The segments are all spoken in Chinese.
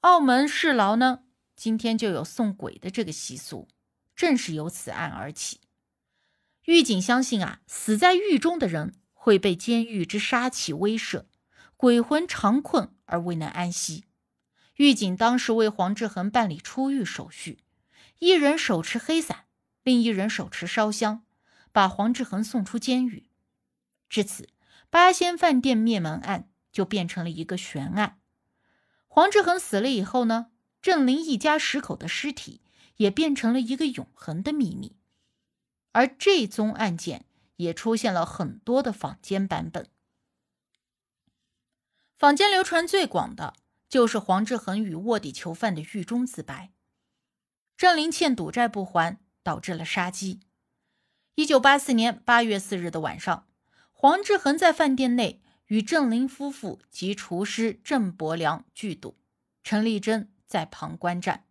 澳门市牢呢，今天就有送鬼的这个习俗，正是由此案而起。狱警相信啊，死在狱中的人会被监狱之杀气威慑，鬼魂长困而未能安息。狱警当时为黄志恒办理出狱手续，一人手持黑伞，另一人手持烧香，把黄志恒送出监狱。至此，八仙饭店灭门案就变成了一个悬案。黄志恒死了以后呢，郑林一家十口的尸体也变成了一个永恒的秘密，而这宗案件也出现了很多的坊间版本。坊间流传最广的就是黄志恒与卧底囚犯的狱中自白：郑林欠赌债不还，导致了杀机。一九八四年八月四日的晚上，黄志恒在饭店内。与郑林夫妇及厨师郑伯良聚赌，陈丽珍在旁观战。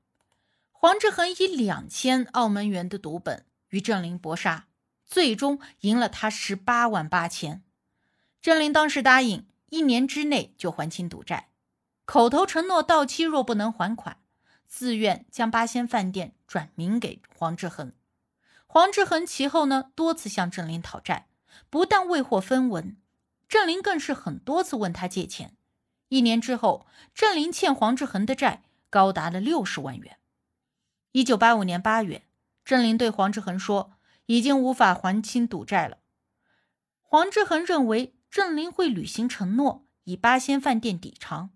黄志恒以两千澳门元的赌本与郑林搏杀，最终赢了他十八万八千。郑林当时答应一年之内就还清赌债，口头承诺到期若不能还款，自愿将八仙饭店转名给黄志恒。黄志恒其后呢多次向郑林讨债，不但未获分文。郑林更是很多次问他借钱，一年之后，郑林欠黄志恒的债高达了六十万元。一九八五年八月，郑林对黄志恒说：“已经无法还清赌债了。”黄志恒认为郑林会履行承诺，以八仙饭店抵偿。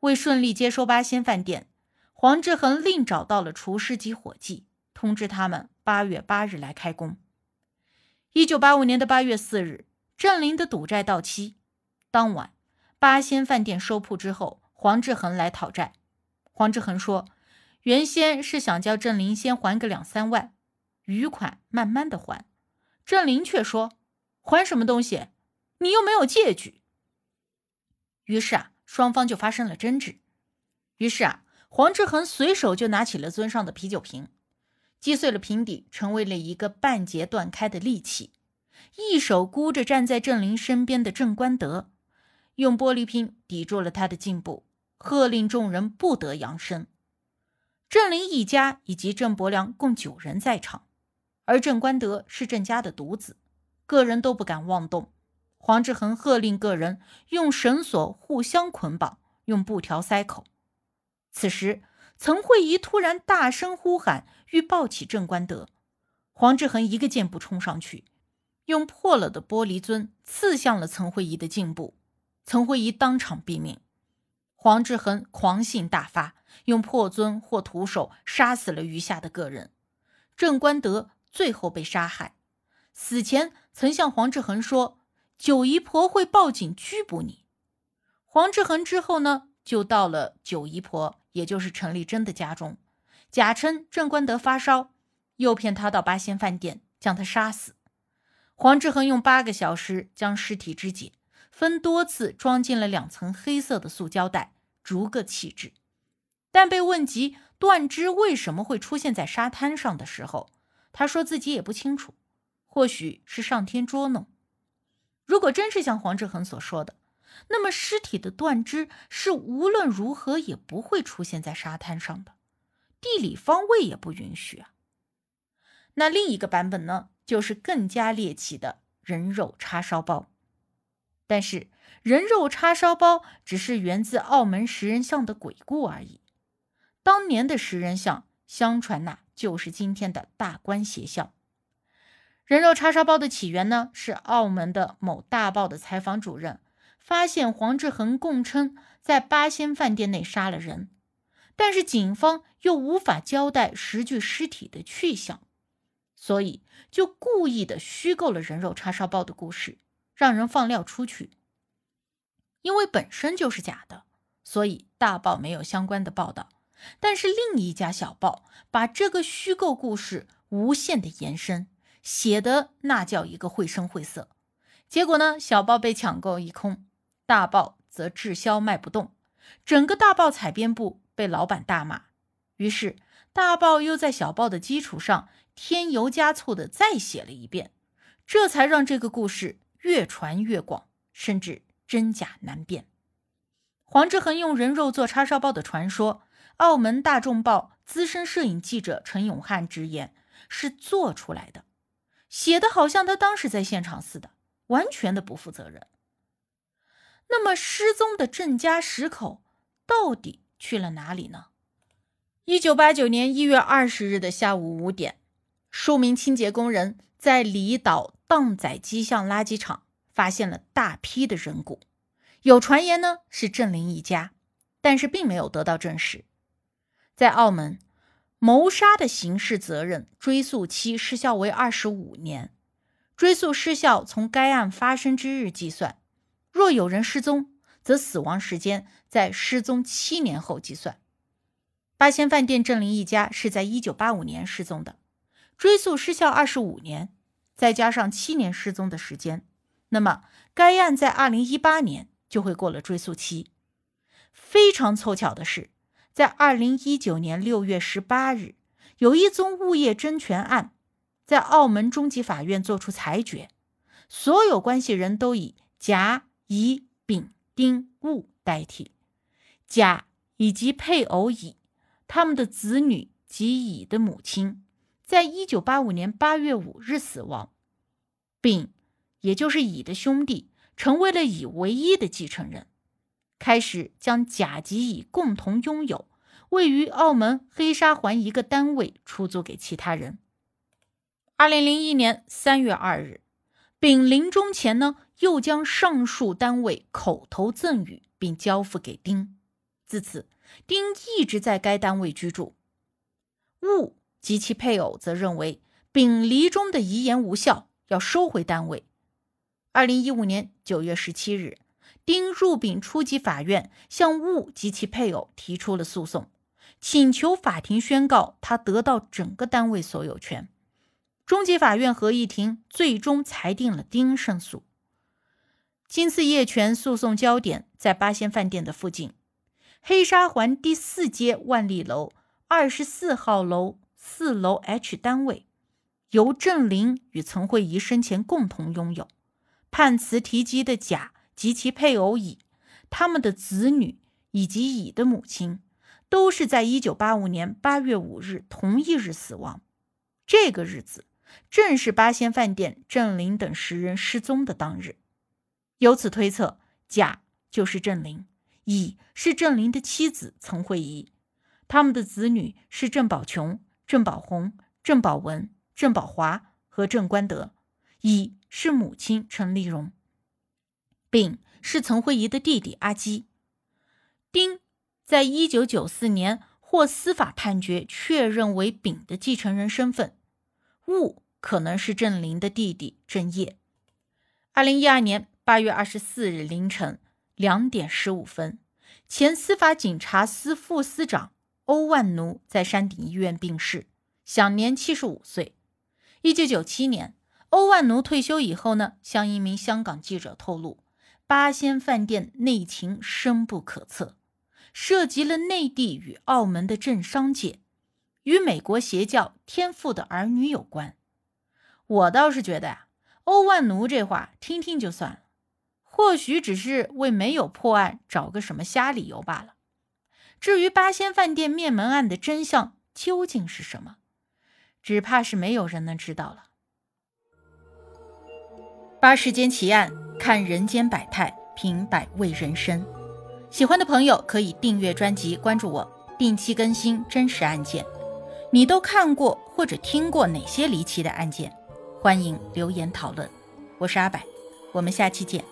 为顺利接收八仙饭店，黄志恒另找到了厨师及伙计，通知他们八月八日来开工。一九八五年的八月四日。郑林的赌债到期当晚，八仙饭店收铺之后，黄志恒来讨债。黄志恒说：“原先是想叫郑林先还个两三万，余款慢慢的还。”郑林却说：“还什么东西？你又没有借据。”于是啊，双方就发生了争执。于是啊，黄志恒随手就拿起了尊上的啤酒瓶，击碎了瓶底，成为了一个半截断开的利器。一手箍着站在郑林身边的郑关德，用玻璃瓶抵住了他的颈部，喝令众人不得扬声。郑林一家以及郑伯良共九人在场，而郑关德是郑家的独子，个人都不敢妄动。黄志恒喝令个人用绳索互相捆绑，用布条塞口。此时，岑慧仪突然大声呼喊，欲抱起郑关德。黄志恒一个箭步冲上去。用破了的玻璃樽刺向了岑慧仪的颈部，岑慧仪当场毙命。黄志恒狂性大发，用破樽或徒手杀死了余下的个人。郑观德最后被杀害，死前曾向黄志恒说：“九姨婆会报警拘捕你。”黄志恒之后呢，就到了九姨婆，也就是陈丽珍的家中，假称郑观德发烧，诱骗他到八仙饭店，将他杀死。黄志恒用八个小时将尸体肢解，分多次装进了两层黑色的塑胶袋，逐个弃置。但被问及断肢为什么会出现在沙滩上的时候，他说自己也不清楚，或许是上天捉弄。如果真是像黄志恒所说的，那么尸体的断肢是无论如何也不会出现在沙滩上的，地理方位也不允许啊。那另一个版本呢？就是更加猎奇的人肉叉烧包，但是人肉叉烧包只是源自澳门食人巷的鬼故而已。当年的食人巷，相传呐就是今天的大观斜巷。人肉叉烧包的起源呢，是澳门的某大报的采访主任发现黄志恒供称在八仙饭店内杀了人，但是警方又无法交代十具尸体的去向。所以就故意的虚构了人肉叉烧包的故事，让人放料出去。因为本身就是假的，所以大报没有相关的报道。但是另一家小报把这个虚构故事无限的延伸，写的那叫一个绘声绘色。结果呢，小报被抢购一空，大报则滞销卖不动，整个大报采编部被老板大骂。于是大报又在小报的基础上添油加醋的再写了一遍，这才让这个故事越传越广，甚至真假难辨。黄志恒用人肉做叉烧包的传说。澳门大众报资深摄影记者陈永汉直言，是做出来的，写的好像他当时在现场似的，完全的不负责任。那么失踪的郑家十口到底去了哪里呢？一九八九年一月二十日的下午五点，数名清洁工人在离岛荡仔机巷垃圾场发现了大批的人骨，有传言呢是郑林一家，但是并没有得到证实。在澳门，谋杀的刑事责任追诉期失效为二十五年，追诉失效从该案发生之日计算。若有人失踪，则死亡时间在失踪七年后计算。八仙饭店郑林一家是在一九八五年失踪的，追诉失效二十五年，再加上七年失踪的时间，那么该案在二零一八年就会过了追诉期。非常凑巧的是。在二零一九年六月十八日，有一宗物业争权案，在澳门中级法院作出裁决，所有关系人都以甲、乙、丙、丁、戊代替。甲以及配偶乙，他们的子女及乙的母亲，在一九八五年八月五日死亡。丙，也就是乙的兄弟，成为了乙唯一的继承人。开始将甲及乙共同拥有位于澳门黑沙环一个单位出租给其他人。二零零一年三月二日，丙临终前呢，又将上述单位口头赠与并交付给丁。自此，丁一直在该单位居住。戊及其配偶则认为丙离中的遗言无效，要收回单位。二零一五年九月十七日。丁入禀初级法院，向戊及其配偶提出了诉讼，请求法庭宣告他得到整个单位所有权。中级法院合议庭最终裁定了丁胜诉。金次业权诉讼焦点在八仙饭店的附近，黑沙环第四街万利楼二十四号楼四楼 H 单位，由郑林与陈慧仪生前共同拥有。判词提及的甲。及其配偶乙、他们的子女以及乙的母亲，都是在一九八五年八月五日同一日死亡。这个日子正是八仙饭店郑林等十人失踪的当日。由此推测，甲就是郑林，乙是郑林的妻子曾慧仪，他们的子女是郑宝琼、郑宝红、郑宝文、郑宝华和郑观德，乙是母亲陈丽蓉。丙是曾慧仪的弟弟阿基，丁在一九九四年获司法判决确认为丙的继承人身份，戊可能是郑林的弟弟郑业。二零一二年八月二十四日凌晨两点十五分，前司法警察司副司长欧万奴在山顶医院病逝，享年七十五岁。一九九七年，欧万奴退休以后呢，向一名香港记者透露。八仙饭店内情深不可测，涉及了内地与澳门的政商界，与美国邪教天赋的儿女有关。我倒是觉得呀，欧万奴这话听听就算了，或许只是为没有破案找个什么瞎理由罢了。至于八仙饭店灭门案的真相究竟是什么，只怕是没有人能知道了。八世间奇案。看人间百态，品百味人生。喜欢的朋友可以订阅专辑，关注我，定期更新真实案件。你都看过或者听过哪些离奇的案件？欢迎留言讨论。我是阿柏，我们下期见。